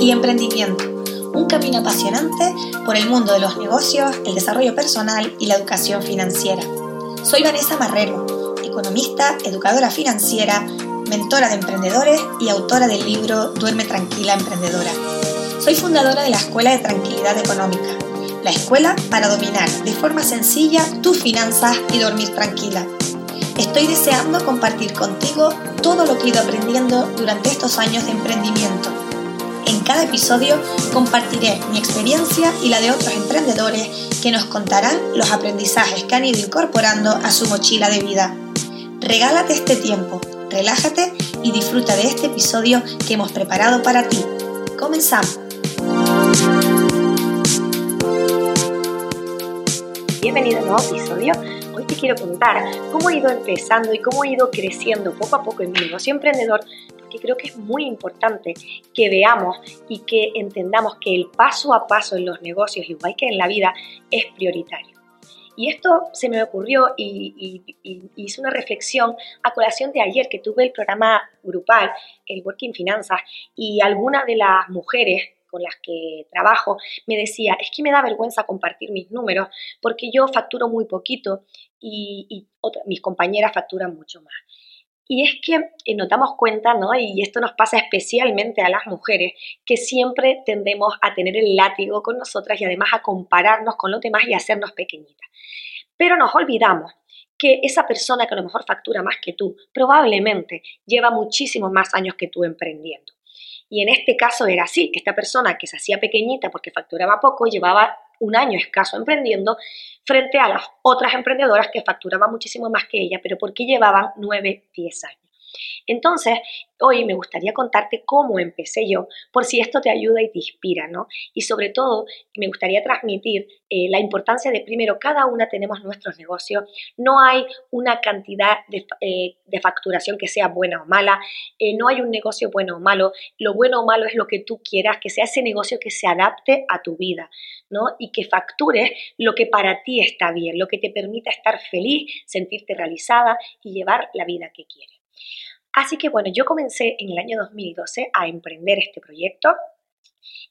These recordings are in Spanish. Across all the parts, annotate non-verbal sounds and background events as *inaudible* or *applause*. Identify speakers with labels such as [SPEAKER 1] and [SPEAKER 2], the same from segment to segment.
[SPEAKER 1] Y Emprendimiento, un camino apasionante por el mundo de los negocios, el desarrollo personal y la educación financiera. Soy Vanessa Marrero, economista, educadora financiera, mentora de emprendedores y autora del libro Duerme Tranquila Emprendedora. Soy fundadora de la Escuela de Tranquilidad Económica, la escuela para dominar de forma sencilla tus finanzas y dormir tranquila. Estoy deseando compartir contigo todo lo que he ido aprendiendo durante estos años de emprendimiento. En cada episodio compartiré mi experiencia y la de otros emprendedores que nos contarán los aprendizajes que han ido incorporando a su mochila de vida. Regálate este tiempo, relájate y disfruta de este episodio que hemos preparado para ti. Comenzamos. Bienvenido a un nuevo episodio hoy te quiero contar cómo he ido empezando y cómo he ido creciendo poco a poco en mi negocio emprendedor, porque creo que es muy importante que veamos y que entendamos que el paso a paso en los negocios, igual que en la vida, es prioritario. Y esto se me ocurrió y, hice una reflexión a colación de ayer que tuve el programa grupal, el Working Finanzas, y algunas de las mujeres con las que trabajo me decía, es que me da vergüenza compartir mis números porque yo facturo muy poquito y, mis compañeras facturan mucho más. Y es que eh, nos damos cuenta, ¿no? Y esto nos pasa especialmente a las mujeres, que siempre tendemos a tener el látigo con nosotras y además a compararnos con los demás y hacernos pequeñitas. Pero nos olvidamos que esa persona que a lo mejor factura más que tú, probablemente lleva muchísimos más años que tú emprendiendo. Y en este caso era así, esta persona que se hacía pequeñita porque facturaba poco, llevaba un año escaso emprendiendo frente a las otras emprendedoras que facturaban muchísimo más que ella, pero porque llevaban 9, 10 años. Entonces, hoy me gustaría contarte cómo empecé yo, por si esto te ayuda y te inspira, ¿no? Y sobre todo, me gustaría transmitir eh, la importancia de, primero, cada una tenemos nuestros negocios, no hay una cantidad de, eh, facturación que sea buena o mala, eh, no hay un negocio bueno o malo, lo bueno o malo es lo que tú quieras, que sea ese negocio que se adapte a tu vida, ¿no? Y que factures lo que para ti está bien, lo que te permita estar feliz, sentirte realizada y llevar la vida que quieres. Así que bueno, yo comencé en el año 2012 a emprender este proyecto.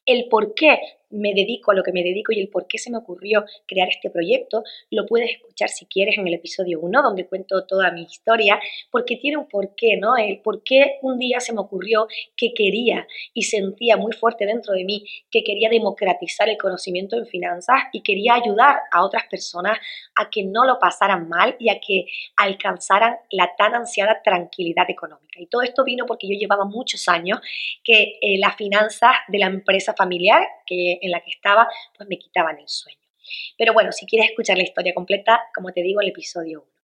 [SPEAKER 1] El por qué me dedico a lo que me dedico y el por qué se me ocurrió crear este proyecto, lo puedes escuchar si quieres en el episodio 1, donde cuento toda mi historia, porque tiene un porqué, ¿no? El por qué un día se me ocurrió que quería y sentía muy fuerte dentro de mí que quería democratizar el conocimiento en finanzas y quería ayudar a otras personas a que no lo pasaran mal y a que alcanzaran la tan ansiada tranquilidad económica. Y todo esto vino porque yo llevaba muchos años que eh, las finanzas de la empresa familiar, que en la que estaba, pues me quitaban el sueño. Pero bueno, si quieres escuchar la historia completa, como te digo, el episodio 1.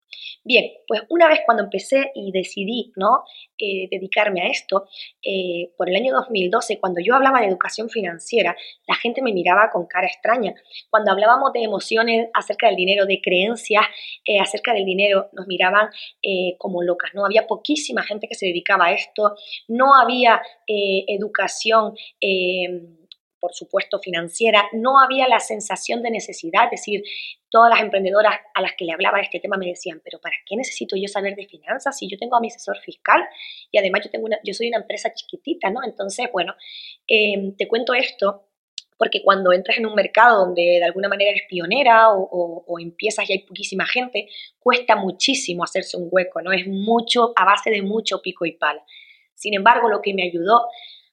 [SPEAKER 1] Bien, pues una vez cuando empecé y decidí ¿no? Eh, dedicarme a esto, eh, por el año 2012, cuando yo hablaba de educación financiera, la gente me miraba con cara extraña. Cuando hablábamos de emociones acerca del dinero, de creencias eh, acerca del dinero, nos miraban como locas. No había poquísima gente que se dedicaba a esto, no había educación por supuesto, financiera, no había la sensación de necesidad, es decir, todas las emprendedoras a las que le hablaba de este tema me decían, pero ¿para qué necesito yo saber de finanzas si yo tengo a mi asesor fiscal y además yo, tengo una, yo soy una empresa chiquitita, ¿no? Entonces, bueno, em, te cuento esto porque cuando entras en un mercado donde de alguna manera eres pionera o, o, empiezas y hay poquísima gente, cuesta muchísimo hacerse un hueco, ¿no? Es mucho, a base de mucho pico y pala. Sin embargo, lo que me ayudó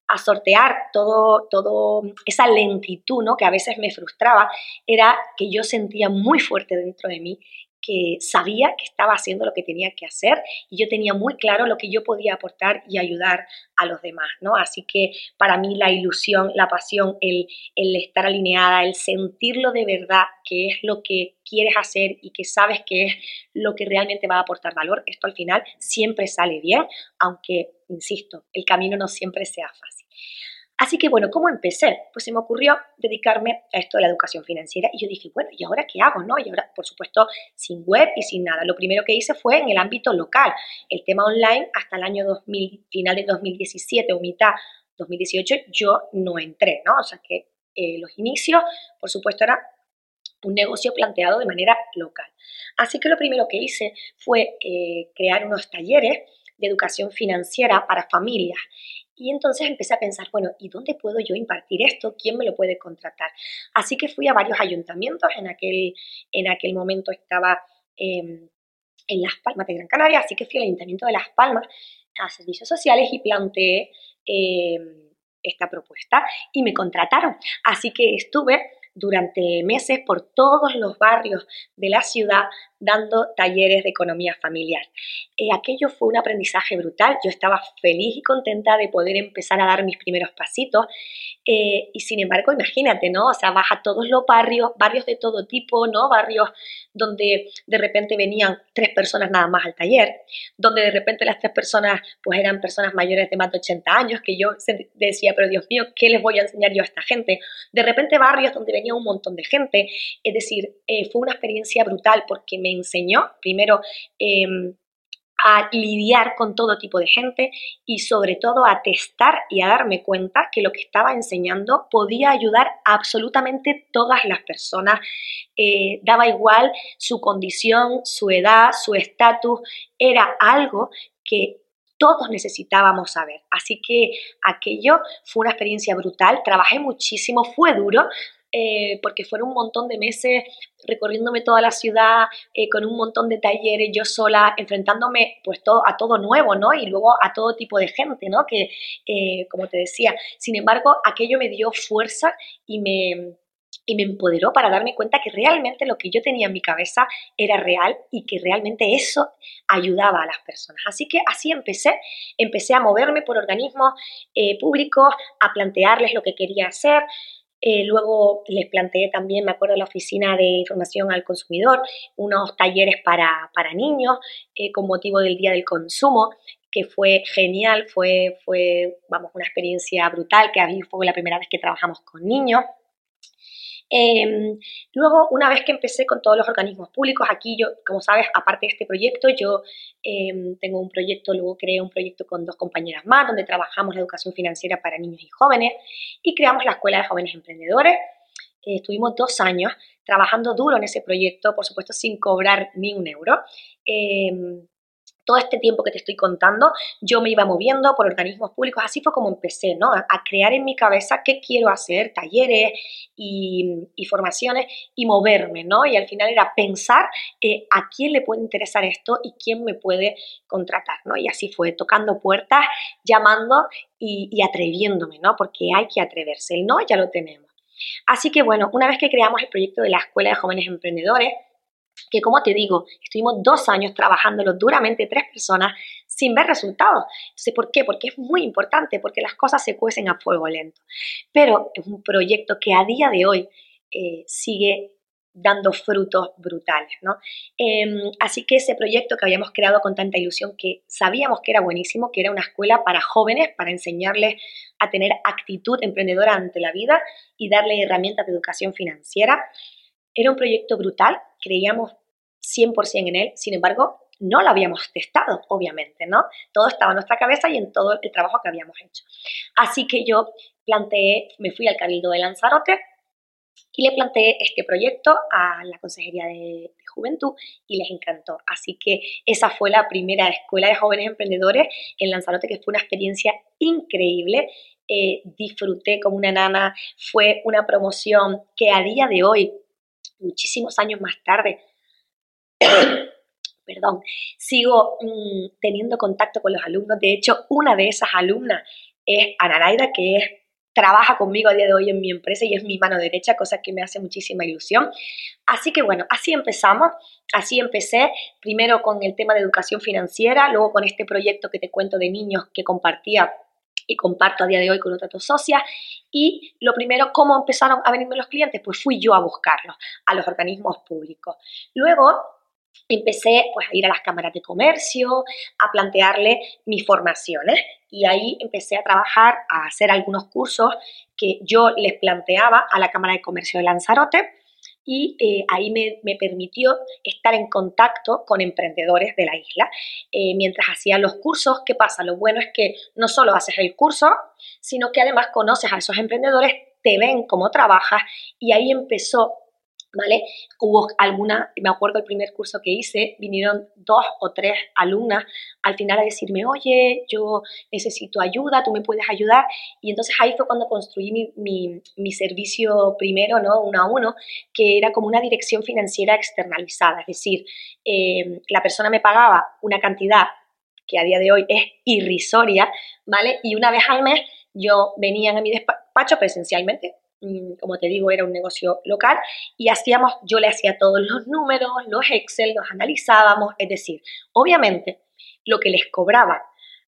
[SPEAKER 1] a sortear todo, todo esa lentitud ¿no? que a veces me frustraba, era que yo sentía muy fuerte dentro de mí sabía que estaba haciendo lo que tenía que hacer y yo tenía muy claro lo que yo podía aportar y ayudar a los demás, ¿no? Así que para mí la ilusión, la pasión, el, el estar alineada, el sentirlo de verdad, que es lo que quieres hacer y que sabes que es lo que realmente va a aportar valor, esto al final siempre sale bien, aunque, insisto, el camino no siempre sea fácil. Así que bueno, ¿cómo empecé? Pues se me ocurrió dedicarme a esto de la educación financiera y yo dije, bueno, ¿y ahora qué hago? No? Y ahora, por supuesto, sin web y sin nada. Lo primero que hice fue en el ámbito local. El tema online hasta el año 2000, final de 2017 o mitad 2018, yo no entré, ¿no? O sea que eh, los inicios, por supuesto, era un negocio planteado de manera local. Así que lo primero que hice fue eh, crear unos talleres de educación financiera para familias y entonces empecé a pensar, bueno, ¿y dónde puedo yo impartir esto? ¿Quién me lo puede contratar? Así que fui a varios ayuntamientos, en aquel, en aquel momento estaba em, en Las Palmas de Gran Canaria, así que fui al Ayuntamiento de Las Palmas a servicios sociales y planteé em, esta propuesta y me contrataron. Así que estuve durante meses por todos los barrios de la ciudad dando talleres de economía familiar. Eh, aquello fue un aprendizaje brutal. Yo estaba feliz y contenta de poder empezar a dar mis primeros pasitos. Eh, y sin embargo, imagínate, ¿no? O sea, vas a todos los barrios, barrios de todo tipo, ¿no? Barrios donde de repente venían tres personas nada más al taller, donde de repente las tres personas pues eran personas mayores de más de 80 años, que yo decía, pero Dios mío, ¿qué les voy a enseñar yo a esta gente? De repente barrios donde un montón de gente. Es decir, eh, fue una experiencia brutal porque me enseñó, primero, em, a lidiar con todo tipo de gente y sobre todo a testar y a darme cuenta que lo que estaba enseñando podía ayudar a absolutamente todas las personas. Eh, daba igual su condición, su edad, su estatus, era algo que todos necesitábamos saber. Así que aquello fue una experiencia brutal, trabajé muchísimo, fue duro, eh, porque fueron un montón de meses recorriéndome toda la ciudad eh, con un montón de talleres, yo sola, enfrentándome pues todo, a todo nuevo, ¿no? Y luego a todo tipo de gente, ¿no? Que, eh, como te decía, sin embargo, aquello me dio fuerza y me, y me empoderó para darme cuenta que realmente lo que yo tenía en mi cabeza era real y que realmente eso ayudaba a las personas. Así que así empecé, empecé a moverme por organismos públicos, a plantearles lo que quería hacer, eh, luego les planteé también, me acuerdo, la oficina de información al consumidor, unos talleres para, niños eh, con motivo del Día del Consumo, que fue genial, fue, fue vamos, una experiencia brutal, que a fue la primera vez que trabajamos con niños. Em, luego, una vez que empecé con todos los organismos públicos, aquí yo, como sabes, aparte de este proyecto, yo em, tengo un proyecto, luego creé un proyecto con dos compañeras más, donde trabajamos la educación financiera para niños y jóvenes y creamos la Escuela de Jóvenes Emprendedores. Eh, estuvimos dos años trabajando duro en ese proyecto, por supuesto sin cobrar ni un euro. Todo este tiempo que te estoy contando, yo me iba moviendo por organismos públicos, así fue como empecé, ¿no? A, crear en mi cabeza qué quiero hacer, talleres y, formaciones y moverme, ¿no? Y al final era pensar eh, a quién le puede interesar esto y quién me puede contratar, ¿no? Y así fue, tocando puertas, llamando y, y atreviéndome, ¿no? Porque hay que atreverse, el no ya lo tenemos. Así que bueno, una vez que creamos el proyecto de la Escuela de Jóvenes Emprendedores, que como te digo, estuvimos dos años trabajándolo duramente tres personas sin ver resultados. Entonces, ¿por qué? Porque es muy importante, porque las cosas se cuecen a fuego lento. Pero es un proyecto que a día de hoy eh, sigue dando frutos brutales, ¿no? Em, así que ese proyecto que habíamos creado con tanta ilusión, que sabíamos que era buenísimo, que era una escuela para jóvenes, para enseñarles a tener actitud emprendedora ante la vida y darle herramientas de educación financiera, era un proyecto brutal, creíamos 100% en él, sin embargo, no lo habíamos testado, obviamente, ¿no? Todo estaba en nuestra cabeza y en todo el trabajo que habíamos hecho. Así que yo planteé, me fui al Cabildo de Lanzarote y le planteé este proyecto a la Consejería de, Juventud y les encantó. Así que esa fue la primera escuela de jóvenes emprendedores en Lanzarote, que fue una experiencia increíble. Eh, disfruté como una nana, fue una promoción que a día de hoy muchísimos años más tarde, *coughs* perdón, sigo mm, teniendo contacto con los alumnos. De hecho, una de esas alumnas es Anaraida, que es trabaja conmigo a día de hoy en mi empresa y es mi mano derecha, cosa que me hace muchísima ilusión. Así que bueno, así empezamos, así empecé, primero con el tema de educación financiera, luego con este proyecto que te cuento de niños que compartía y comparto a día de hoy con otras dos socias. Y lo primero, ¿cómo empezaron a venirme los clientes? Pues fui yo a buscarlos, a los organismos públicos. Luego empecé pues, a ir a las cámaras de comercio, a plantearle mis formaciones y ahí empecé a trabajar, a hacer algunos cursos que yo les planteaba a la Cámara de Comercio de Lanzarote y eh, ahí me, permitió estar en contacto con emprendedores de la isla. Eh, mientras hacía los cursos, ¿qué pasa? Lo bueno es que no solo haces el curso, sino que además conoces a esos emprendedores, te ven cómo trabajas y ahí empezó ¿vale? Hubo alguna, me acuerdo el primer curso que hice, vinieron dos o tres alumnas al final a decirme, oye, yo necesito ayuda, tú me puedes ayudar. Y entonces ahí fue cuando construí mi, servicio primero, ¿no? Uno a uno, que era como una dirección financiera externalizada, es decir, eh, la persona me pagaba una cantidad que a día de hoy es irrisoria, ¿vale? Y una vez al mes yo venía a mi despacho presencialmente, como te digo, era un negocio local y hacíamos, yo le hacía todos los números, los Excel, los analizábamos, es decir, obviamente lo que les cobraba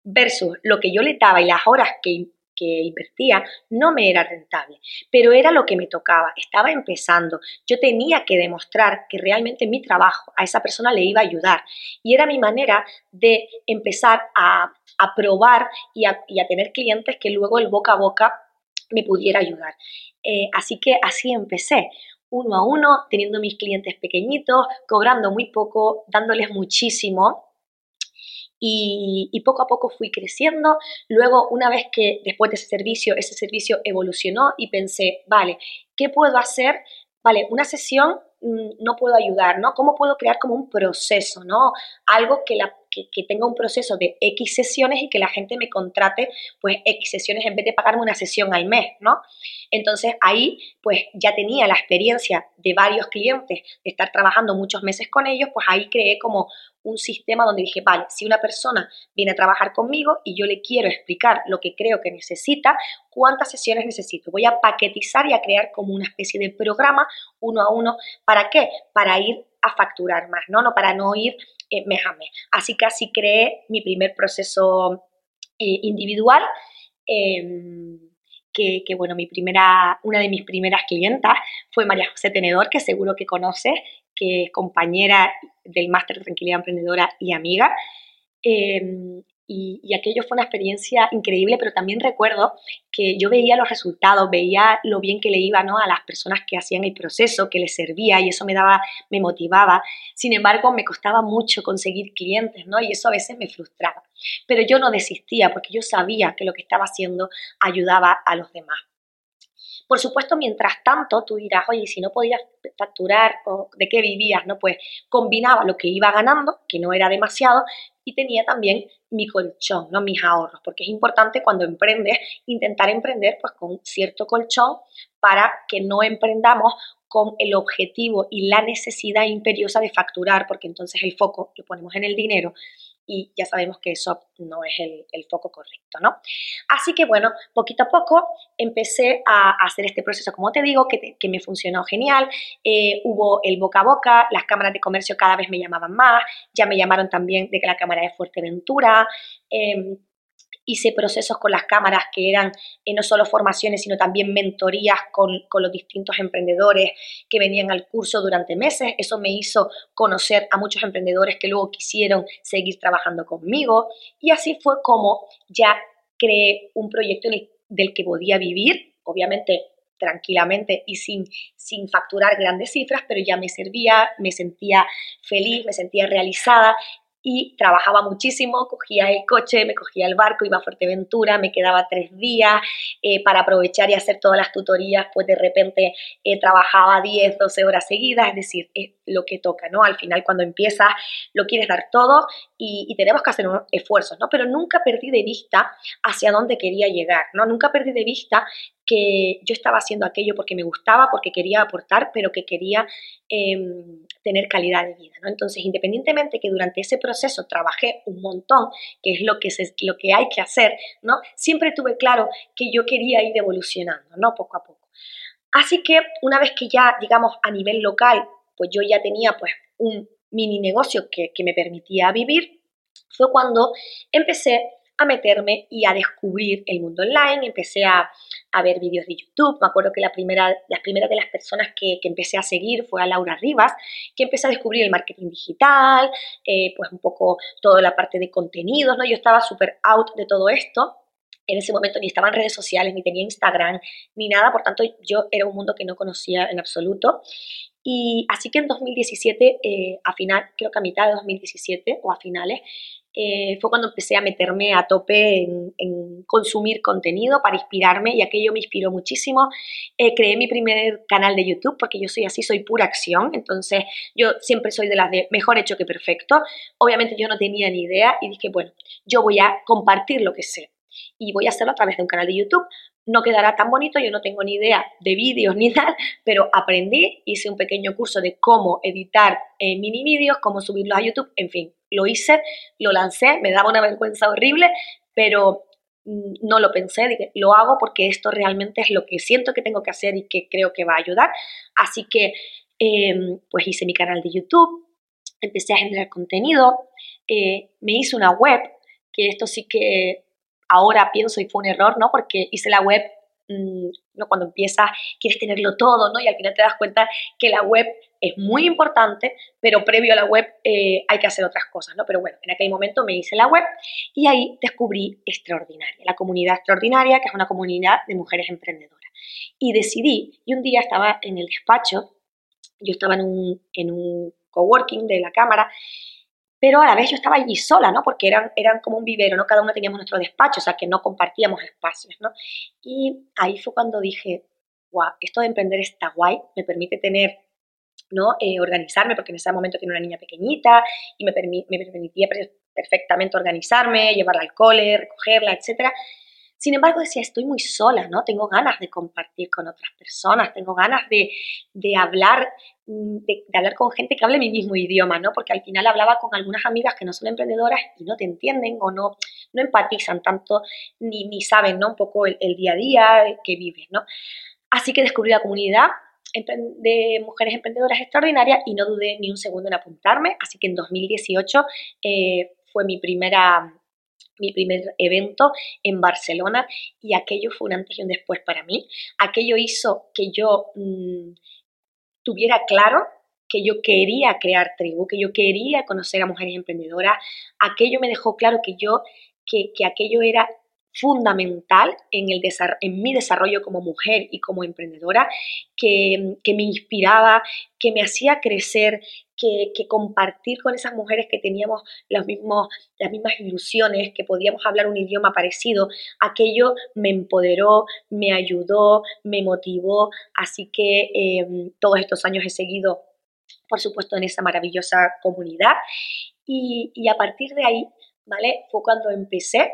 [SPEAKER 1] versus lo que yo le daba y las horas que, que invertía no me era rentable, pero era lo que me tocaba, estaba empezando, yo tenía que demostrar que realmente mi trabajo a esa persona le iba a ayudar y era mi manera de empezar a, a probar y a, y a tener clientes que luego el boca a boca me pudiera ayudar. Eh, así que así empecé, uno a uno, teniendo mis clientes pequeñitos, cobrando muy poco, dándoles muchísimo. Y, y, poco a poco fui creciendo. Luego, una vez que después de ese servicio, ese servicio evolucionó y pensé, vale, ¿qué puedo hacer? Vale, una sesión mm, no puedo ayudar, ¿no? ¿Cómo puedo crear como un proceso, ¿no? Algo que la que, tenga un proceso de X sesiones y que la gente me contrate pues X sesiones en vez de pagarme una sesión al mes, ¿no? Entonces ahí pues ya tenía la experiencia de varios clientes, de estar trabajando muchos meses con ellos, pues ahí creé como un sistema donde dije, vale, si una persona viene a trabajar conmigo y yo le quiero explicar lo que creo que necesita, ¿cuántas sesiones necesito? Voy a paquetizar y a crear como una especie de programa uno a uno. ¿Para qué? Para ir a facturar más, ¿no? No para no ir eh, mes. Así que así creé mi primer proceso eh, individual. Em, que, que, bueno, mi primera, una de mis primeras clientas fue María José Tenedor, que seguro que conoces, que es compañera del Máster de Tranquilidad Emprendedora y amiga. Em, y, aquello fue una experiencia increíble, pero también recuerdo que yo veía los resultados, veía lo bien que le iba ¿no? a las personas que hacían el proceso, que les servía y eso me daba, me motivaba. Sin embargo, me costaba mucho conseguir clientes, ¿no? Y eso a veces me frustraba. Pero yo no desistía porque yo sabía que lo que estaba haciendo ayudaba a los demás. Por supuesto, mientras tanto, tú dirás, oye, si no podías facturar o de qué vivías, ¿no? Pues combinaba lo que iba ganando, que no era demasiado, y tenía también mi colchón, ¿no? mis ahorros, porque es importante cuando emprendes intentar emprender pues con cierto colchón para que no emprendamos con el objetivo y la necesidad imperiosa de facturar, porque entonces el foco lo ponemos en el dinero y ya sabemos que eso no es el, foco correcto, ¿no? Así que bueno, poquito a poco empecé a, hacer este proceso, como te digo, que, me funcionó genial, eh, hubo el boca a boca, las cámaras de comercio cada vez me llamaban más, ya me llamaron también de que la cámara de Fuerteventura, eh, hice procesos con las cámaras que eran eh, no solo formaciones, sino también mentorías con, los distintos emprendedores que venían al curso durante meses. Eso me hizo conocer a muchos emprendedores que luego quisieron seguir trabajando conmigo. Y así fue como ya creé un proyecto del que podía vivir, obviamente tranquilamente y sin, sin facturar grandes cifras, pero ya me servía, me sentía feliz, me sentía realizada y trabajaba muchísimo, cogía el coche, me cogía el barco, iba a Fuerteventura, me quedaba tres días eh, para aprovechar y hacer todas las tutorías, pues de repente eh, trabajaba 10, 12 horas seguidas, es decir, es lo que toca, ¿no? Al final cuando empiezas lo quieres dar todo y, tenemos que hacer esfuerzos, ¿no? Pero nunca perdí de vista hacia dónde quería llegar, ¿no? Nunca perdí de vista que yo estaba haciendo aquello porque me gustaba, porque quería aportar, pero que quería em, tener calidad de vida, ¿no? Entonces, independientemente que durante ese proceso trabajé un montón, que es lo que, lo que hay que hacer, ¿no? Siempre tuve claro que yo quería ir evolucionando, ¿no? Poco a poco. Así que una vez que ya, digamos, a nivel local, pues yo ya tenía pues un mini negocio que, me permitía vivir, fue cuando empecé a meterme y a descubrir el mundo online, empecé a, ver vídeos de YouTube, me acuerdo que la primera, las primeras de las personas que, empecé a seguir fue a Laura Rivas, que empecé a descubrir el marketing digital, eh, pues un poco toda la parte de contenidos, ¿no? Yo estaba súper out de todo esto, en ese momento ni estaba en redes sociales, ni tenía Instagram, ni nada, por tanto yo era un mundo que no conocía en absoluto y así que en 2017, eh, a final, creo que a mitad de 2017 o a finales, eh, fue cuando empecé a meterme a tope en, consumir contenido para inspirarme y aquello me inspiró muchísimo. Eh, creé mi primer canal de YouTube porque yo soy así, soy pura acción, entonces yo siempre soy de las de mejor hecho que perfecto. Obviamente yo no tenía ni idea y dije, bueno, yo voy a compartir lo que sé y voy a hacerlo a través de un canal de YouTube no quedará tan bonito, yo no tengo ni idea de vídeos ni tal, pero aprendí, hice un pequeño curso de cómo editar eh, mini vídeos, cómo subirlos a YouTube, en fin, lo hice, lo lancé, me daba una vergüenza horrible, pero mm, no lo pensé, lo hago porque esto realmente es lo que siento que tengo que hacer y que creo que va a ayudar. Así que, em, pues hice mi canal de YouTube, empecé a generar contenido, eh, me hice una web, que esto sí que ahora pienso y fue un error, ¿no? Porque hice la web, mm, ¿no? cuando empiezas quieres tenerlo todo, ¿no? Y al final te das cuenta que la web es muy importante, pero previo a la web eh, hay que hacer otras cosas, ¿no? Pero bueno, en aquel momento me hice la web y ahí descubrí Extraordinaria, la comunidad extraordinaria, que es una comunidad de mujeres emprendedoras. Y decidí, y un día estaba en el despacho, yo estaba en un, en un coworking de la cámara, pero a la vez yo estaba allí sola, ¿no? Porque eran, eran como un vivero, ¿no? Cada uno teníamos nuestro despacho, o sea, que no compartíamos espacios, ¿no? Y ahí fue cuando dije, guau, esto de emprender está guay, me permite tener, ¿no? Eh, organizarme, porque en ese momento tenía una niña pequeñita y me, me permitía perfectamente organizarme, llevarla al cole, recogerla, etcétera. Sin embargo, decía, estoy muy sola, ¿no? Tengo ganas de compartir con otras personas, tengo ganas de, de hablar Mm, de, hablar con gente que hable mi mismo idioma, ¿no? Porque al final hablaba con algunas amigas que no son emprendedoras y no te entienden o no, no empatizan tanto ni, ni saben, ¿no? Un poco el, día a día que vives, ¿no? Así que descubrí la comunidad de mujeres emprendedoras extraordinarias y no dudé ni un segundo en apuntarme, así que en 2018 eh, fue mi primera mi primer evento en Barcelona y aquello fue un antes y un después para mí. Aquello hizo que yo mm, tuviera claro que yo quería crear tribu, que yo quería conocer a mujeres emprendedoras, aquello me dejó claro que yo, que, aquello era fundamental en, el en mi desarrollo como mujer y como emprendedora, que, que me inspiraba, que me hacía crecer, que, compartir con esas mujeres que teníamos mismos, las mismas ilusiones, que podíamos hablar un idioma parecido, aquello me empoderó, me ayudó, me motivó, así que em, todos estos años he seguido, por supuesto, en esa maravillosa comunidad y, y a partir de ahí, ¿vale? Fue cuando empecé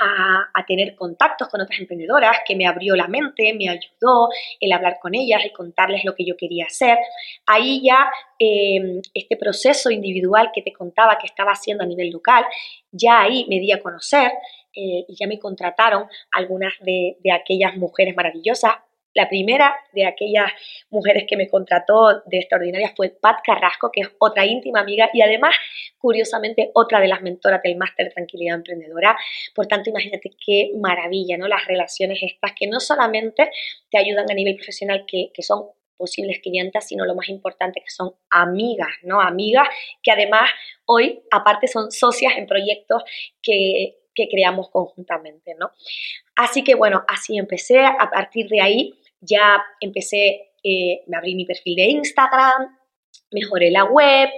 [SPEAKER 1] a, tener contactos con otras emprendedoras, que me abrió la mente, me ayudó el hablar con ellas y contarles lo que yo quería hacer. Ahí ya em, este proceso individual que te contaba que estaba haciendo a nivel local, ya ahí me di a conocer eh, y ya me contrataron algunas de, de aquellas mujeres maravillosas la primera de aquellas mujeres que me contrató de extraordinaria fue Pat Carrasco, que es otra íntima amiga y además, curiosamente, otra de las mentoras del Máster Tranquilidad Emprendedora. Por tanto, imagínate qué maravilla, ¿no? Las relaciones estas que no solamente te ayudan a nivel profesional, que, son posibles clientas, sino lo más importante que son amigas, ¿no? Amigas que además hoy, aparte, son socias en proyectos que, que creamos conjuntamente, ¿no? Así que bueno, así empecé. A partir de ahí ya empecé, eh, me abrí mi perfil de Instagram, mejoré la web,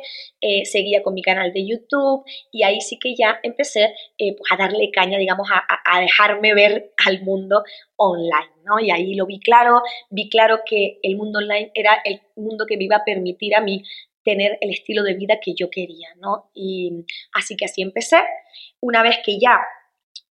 [SPEAKER 1] eh, seguía con mi canal de YouTube y ahí sí que ya empecé eh, pues a darle caña, digamos, a, a, dejarme ver al mundo online, ¿no? Y ahí lo vi claro, vi claro que el mundo online era el mundo que me iba a permitir a mí tener el estilo de vida que yo quería, ¿no? Y así que así empecé. Una vez que ya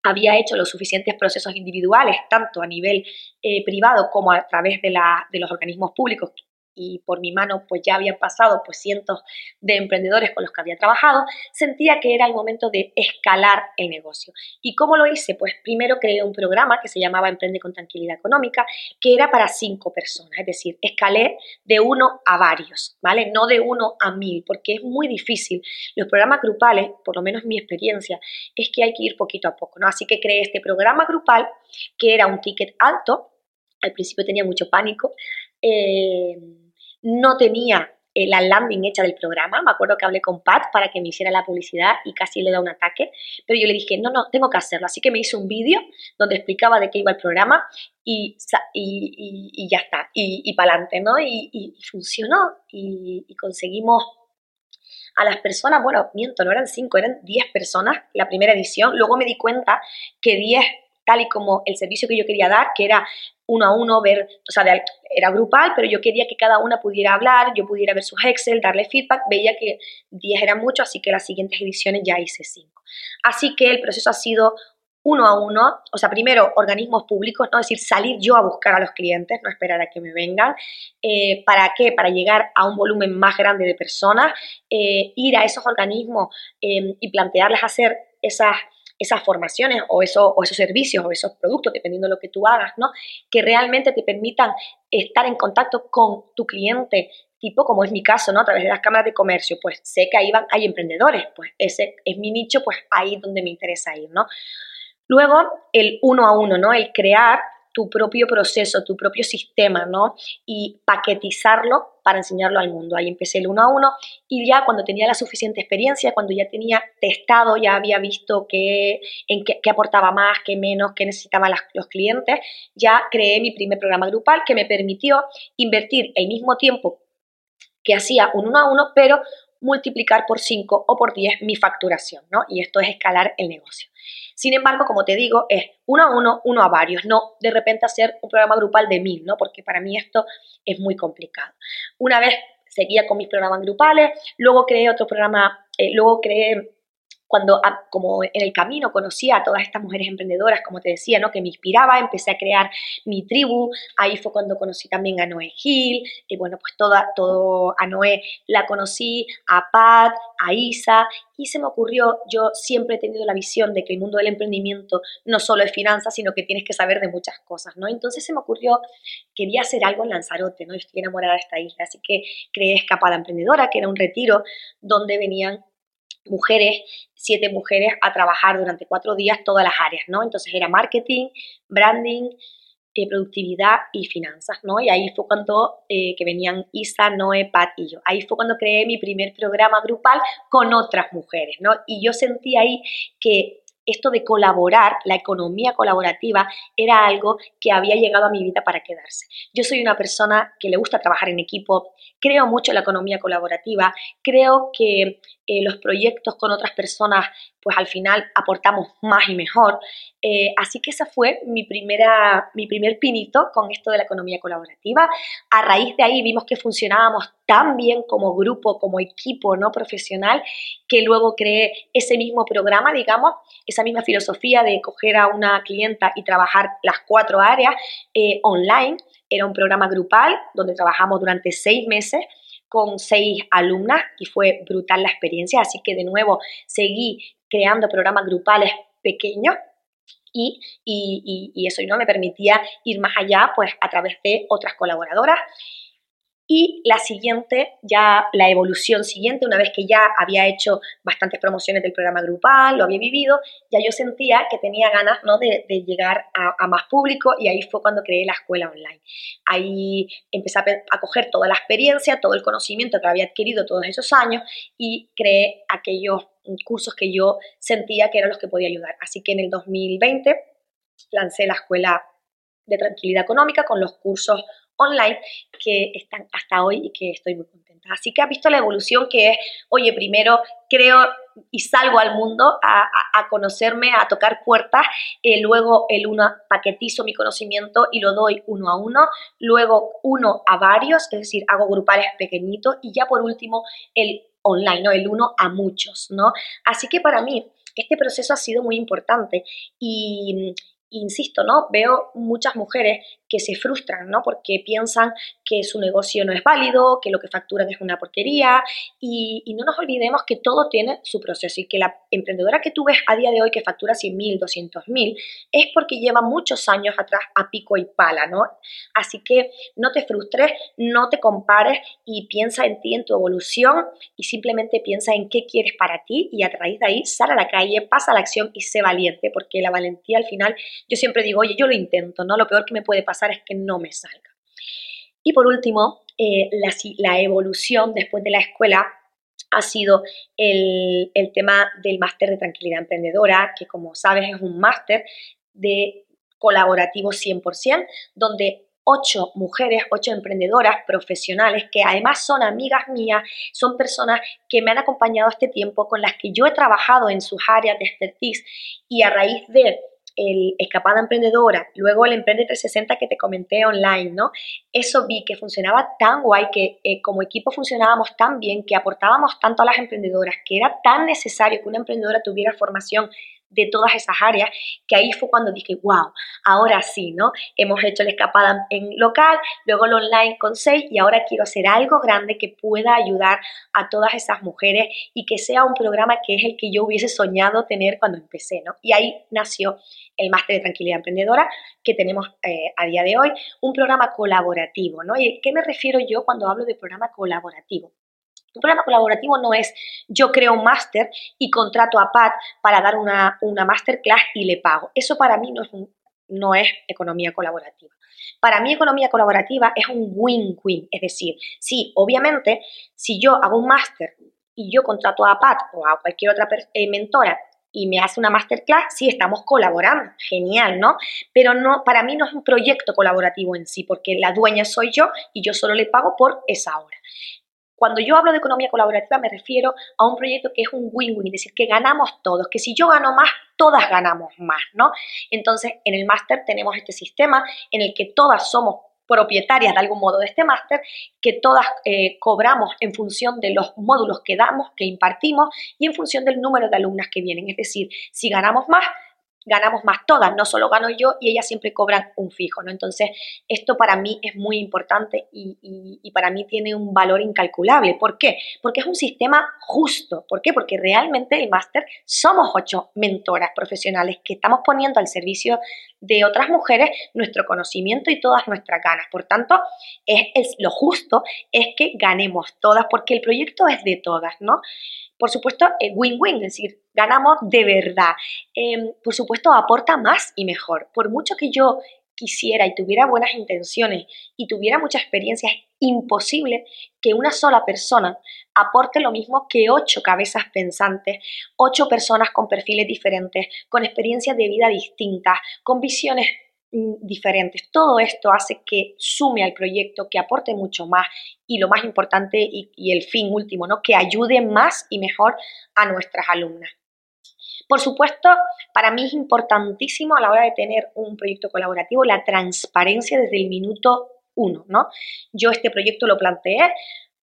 [SPEAKER 1] había hecho los suficientes procesos individuales, tanto a nivel eh, privado como a través de, la, de los organismos públicos y por mi mano pues ya habían pasado pues cientos de emprendedores con los que había trabajado, sentía que era el momento de escalar el negocio. ¿Y cómo lo hice? Pues primero creé un programa que se llamaba Emprende con Tranquilidad Económica, que era para cinco personas, es decir, escalé de uno a varios, ¿vale? No de uno a mil, porque es muy difícil. Los programas grupales, por lo menos mi experiencia, es que hay que ir poquito a poco, ¿no? Así que creé este programa grupal que era un ticket alto, al principio tenía mucho pánico, eh, no tenía eh, la landing hecha del programa. Me acuerdo que hablé con Pat para que me hiciera la publicidad y casi le da un ataque, pero yo le dije, no, no, tengo que hacerlo. Así que me hizo un vídeo donde explicaba de qué iba el programa y, y, ya está, y, y para adelante, ¿no? Y, funcionó y, conseguimos a las personas, bueno, miento, no eran cinco, eran diez personas la primera edición. Luego me di cuenta que diez tal y como el servicio que yo quería dar, que era uno a uno, ver, o sea, era grupal, pero yo quería que cada una pudiera hablar, yo pudiera ver sus Excel, darle feedback, veía que 10 eran mucho, así que las siguientes ediciones ya hice 5. Así que el proceso ha sido uno a uno, o sea, primero organismos públicos, ¿no? es decir, salir yo a buscar a los clientes, no esperar a que me vengan. Eh, ¿Para qué? Para llegar a un volumen más grande de personas, eh, ir a esos organismos eh, y plantearles hacer esas esas formaciones o, eso, o esos servicios o esos productos, dependiendo de lo que tú hagas, ¿no? Que realmente te permitan estar en contacto con tu cliente, tipo como es mi caso, ¿no? A través de las cámaras de comercio, pues sé que ahí van, hay emprendedores, pues ese es mi nicho, pues ahí es donde me interesa ir, ¿no? Luego, el uno a uno, ¿no? El crear tu propio proceso, tu propio sistema, ¿no? Y paquetizarlo para enseñarlo al mundo. Ahí empecé el uno a uno y ya cuando tenía la suficiente experiencia, cuando ya tenía testado, ya había visto qué, en qué, aportaba más, qué menos, qué necesitaban los clientes, ya creé mi primer programa grupal que me permitió invertir el mismo tiempo que hacía un uno a uno, pero multiplicar por 5 o por 10 mi facturación, ¿no? Y esto es escalar el negocio. Sin embargo, como te digo, es uno a uno, uno a varios, no de repente hacer un programa grupal de mil, ¿no? Porque para mí esto es muy complicado. Una vez seguía con mis programas grupales, luego creé otro programa, eh, luego creé cuando ah, como en el camino conocía a todas estas mujeres emprendedoras, como te decía, ¿no? que me inspiraba, empecé a crear mi tribu, ahí fue cuando conocí también a Noé Gil, y bueno, pues toda, todo a Noé la conocí, a Pat, a Isa, y se me ocurrió, yo siempre he tenido la visión de que el mundo del emprendimiento no solo es finanzas, sino que tienes que saber de muchas cosas, ¿no? Entonces se me ocurrió, quería hacer algo en Lanzarote, ¿no? estoy enamorada de esta isla, así que creé Escapada Emprendedora, que era un retiro donde venían mujeres, siete mujeres a trabajar durante cuatro días todas las áreas, ¿no? Entonces era marketing, branding, eh, productividad y finanzas, ¿no? Y ahí fue cuando eh, que venían Isa, Noé, Pat y yo. Ahí fue cuando creé mi primer programa grupal con otras mujeres, ¿no? Y yo sentí ahí que esto de colaborar, la economía colaborativa, era algo que había llegado a mi vida para quedarse. Yo soy una persona que le gusta trabajar en equipo, creo mucho en la economía colaborativa, creo que eh, los proyectos con otras personas, pues al final aportamos más y mejor. Eh, así que esa fue mi, primera, mi primer pinito con esto de la economía colaborativa. A raíz de ahí vimos que funcionábamos tan bien como grupo, como equipo no profesional, que luego creé ese mismo programa, digamos, esa misma filosofía de coger a una clienta y trabajar las cuatro áreas eh, online. Era un programa grupal donde trabajamos durante seis meses con seis alumnas y fue brutal la experiencia, así que de nuevo seguí creando programas grupales pequeños y, y, eso no me permitía ir más allá pues a través de otras colaboradoras y la siguiente, ya la evolución siguiente, una vez que ya había hecho bastantes promociones del programa grupal, lo había vivido, ya yo sentía que tenía ganas ¿no? de, llegar a, más público y ahí fue cuando creé la escuela online. Ahí empecé a, coger toda la experiencia, todo el conocimiento que había adquirido todos esos años y creé aquellos cursos que yo sentía que eran los que podía ayudar. Así que en el 2020 lancé la escuela de tranquilidad económica con los cursos online que están hasta hoy y que estoy muy contenta. Así que has visto la evolución que es, oye, primero creo y salgo al mundo a, conocerme, a tocar puertas, eh, luego el uno paquetizo mi conocimiento y lo doy uno a uno, luego uno a varios, es decir, hago grupales pequeñitos y ya por último el online, ¿no? el uno a muchos, ¿no? Así que para mí este proceso ha sido muy importante y, insisto, ¿no? Veo muchas mujeres que se frustran, ¿no? Porque piensan que su negocio no es válido, que lo que facturan es una porquería y, no nos olvidemos que todo tiene su proceso y que la emprendedora que tú ves a día de hoy que factura 100.000, 200.000 es porque lleva muchos años atrás a pico y pala, ¿no? Así que no te frustres, no te compares y piensa en ti, en tu evolución y simplemente piensa en qué quieres para ti y a raíz de ahí sal a la calle, pasa la acción y sé valiente porque la valentía al final, yo siempre digo, oye, yo lo intento, ¿no? Lo peor que me puede pasar es que no me salga. Y por último, eh, la, evolución después de la escuela ha sido el, el tema del máster de tranquilidad emprendedora, que como sabes es un máster de colaborativo 100%, donde ocho mujeres, ocho emprendedoras profesionales que además son amigas mías, son personas que me han acompañado este tiempo, con las que yo he trabajado en sus áreas de expertise y a raíz de el Escapada Emprendedora, luego el Emprende 360 que te comenté online, ¿no? Eso vi que funcionaba tan guay, que eh, como equipo funcionábamos tan bien, que aportábamos tanto a las emprendedoras, que era tan necesario que una emprendedora tuviera formación de todas esas áreas, que ahí fue cuando dije, wow, ahora sí, ¿no? Hemos hecho la escapada en local, luego el online con seis y ahora quiero hacer algo grande que pueda ayudar a todas esas mujeres y que sea un programa que es el que yo hubiese soñado tener cuando empecé, ¿no? Y ahí nació el máster de tranquilidad emprendedora que tenemos eh, a día de hoy, un programa colaborativo, ¿no? ¿Y qué me refiero yo cuando hablo de programa colaborativo? Un programa colaborativo no es yo creo un máster y contrato a Pat para dar una, una masterclass y le pago. Eso para mí no es, no es economía colaborativa. Para mí economía colaborativa es un win-win, es decir, sí, obviamente, si yo hago un máster y yo contrato a Pat o a cualquier otra eh, mentora y me hace una masterclass, sí estamos colaborando, genial, ¿no? Pero no, para mí no es un proyecto colaborativo en sí, porque la dueña soy yo y yo solo le pago por esa hora. Cuando yo hablo de economía colaborativa me refiero a un proyecto que es un win-win, es decir, que ganamos todos, que si yo gano más, todas ganamos más, ¿no? Entonces, en el máster tenemos este sistema en el que todas somos propietarias de algún modo de este máster, que todas eh, cobramos en función de los módulos que damos, que impartimos y en función del número de alumnas que vienen. Es decir, si ganamos más, ganamos más todas, no solo gano yo y ellas siempre cobran un fijo, ¿no? Entonces, esto para mí es muy importante y, y, para mí tiene un valor incalculable. ¿Por qué? Porque es un sistema justo. ¿Por qué? Porque realmente el máster somos ocho mentoras profesionales que estamos poniendo al servicio de otras mujeres nuestro conocimiento y todas nuestras ganas. Por tanto, es, lo justo es que ganemos todas porque el proyecto es de todas, ¿no? Por supuesto, win-win, es decir, ganamos de verdad. Em, por supuesto, aporta más y mejor. Por mucho que yo quisiera y tuviera buenas intenciones y tuviera mucha experiencia, es imposible que una sola persona aporte lo mismo que ocho cabezas pensantes, ocho personas con perfiles diferentes, con experiencias de vida distintas, con visiones diferentes. Todo esto hace que sume al proyecto, que aporte mucho más y lo más importante y, y el fin último, ¿no? que ayude más y mejor a nuestras alumnas. Por supuesto, para mí es importantísimo a la hora de tener un proyecto colaborativo la transparencia desde el minuto uno, ¿no? Yo este proyecto lo planteé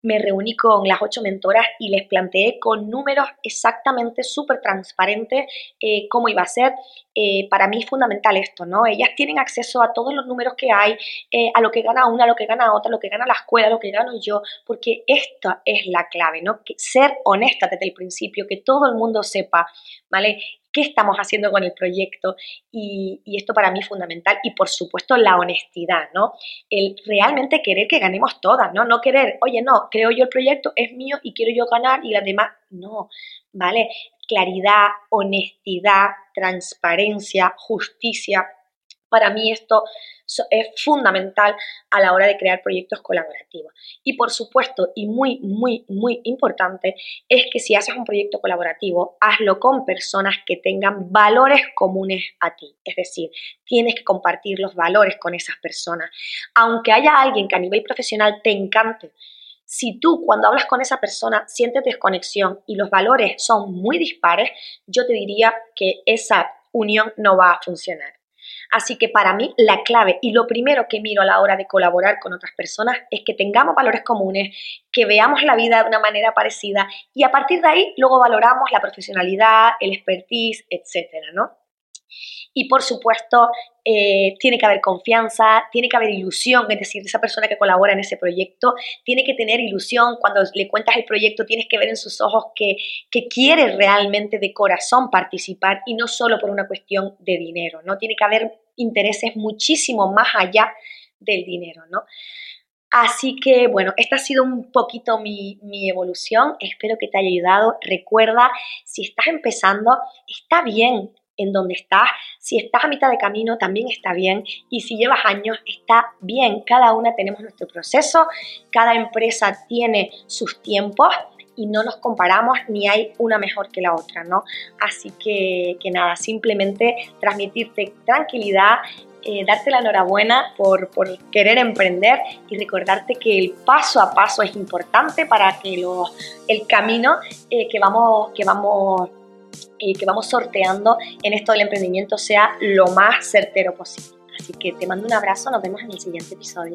[SPEAKER 1] me reuní con las ocho mentoras y les planteé con números exactamente súper transparentes eh, cómo iba a ser. Eh, para mí es fundamental esto, ¿no? Ellas tienen acceso a todos los números que hay, eh, a lo que gana una, a lo que gana otra, a lo que gana la escuela, a lo que gano yo, porque esta es la clave, ¿no? Ser honesta desde el principio, que todo el mundo sepa, ¿vale? Qué estamos haciendo con el proyecto y, esto para mí es fundamental y por supuesto la honestidad, ¿no? El realmente querer que ganemos todas, ¿no? No querer, oye, no, creo yo el proyecto, es mío y quiero yo ganar y las demás, no, ¿vale? Claridad, honestidad, transparencia, justicia, Para mí esto es fundamental a la hora de crear proyectos colaborativos. Y por supuesto, y muy, muy, muy importante, es que si haces un proyecto colaborativo, hazlo con personas que tengan valores comunes a ti. Es decir, tienes que compartir los valores con esas personas. Aunque haya alguien que a nivel profesional te encante, si tú cuando hablas con esa persona sientes desconexión y los valores son muy dispares, yo te diría que esa unión no va a funcionar. Así que para mí la clave y lo primero que miro a la hora de colaborar con otras personas es que tengamos valores comunes, que veamos la vida de una manera parecida y a partir de ahí luego valoramos la profesionalidad, el expertise, etcétera, ¿no? Y por supuesto, eh, tiene que haber confianza, tiene que haber ilusión, es decir, esa persona que colabora en ese proyecto tiene que tener ilusión. Cuando le cuentas el proyecto, tienes que ver en sus ojos que, que quiere realmente de corazón participar y no solo por una cuestión de dinero, ¿no? Tiene que haber intereses muchísimo más allá del dinero, ¿no? Así que bueno, esta ha sido un poquito mi, mi, evolución, espero que te haya ayudado. Recuerda, si estás empezando, está bien en donde estás. Si estás a mitad de camino, también está bien. Y si llevas años, está bien. Cada una tenemos nuestro proceso, cada empresa tiene sus tiempos y no nos comparamos ni hay una mejor que la otra, ¿no? Así que, que nada, simplemente transmitirte tranquilidad, eh, darte la enhorabuena por, por, querer emprender y recordarte que el paso a paso es importante para que lo, el camino eh, que vamos, que vamos que vamos sorteando en esto del emprendimiento sea lo más certero posible. Así que te mando un abrazo, nos vemos en el siguiente episodio.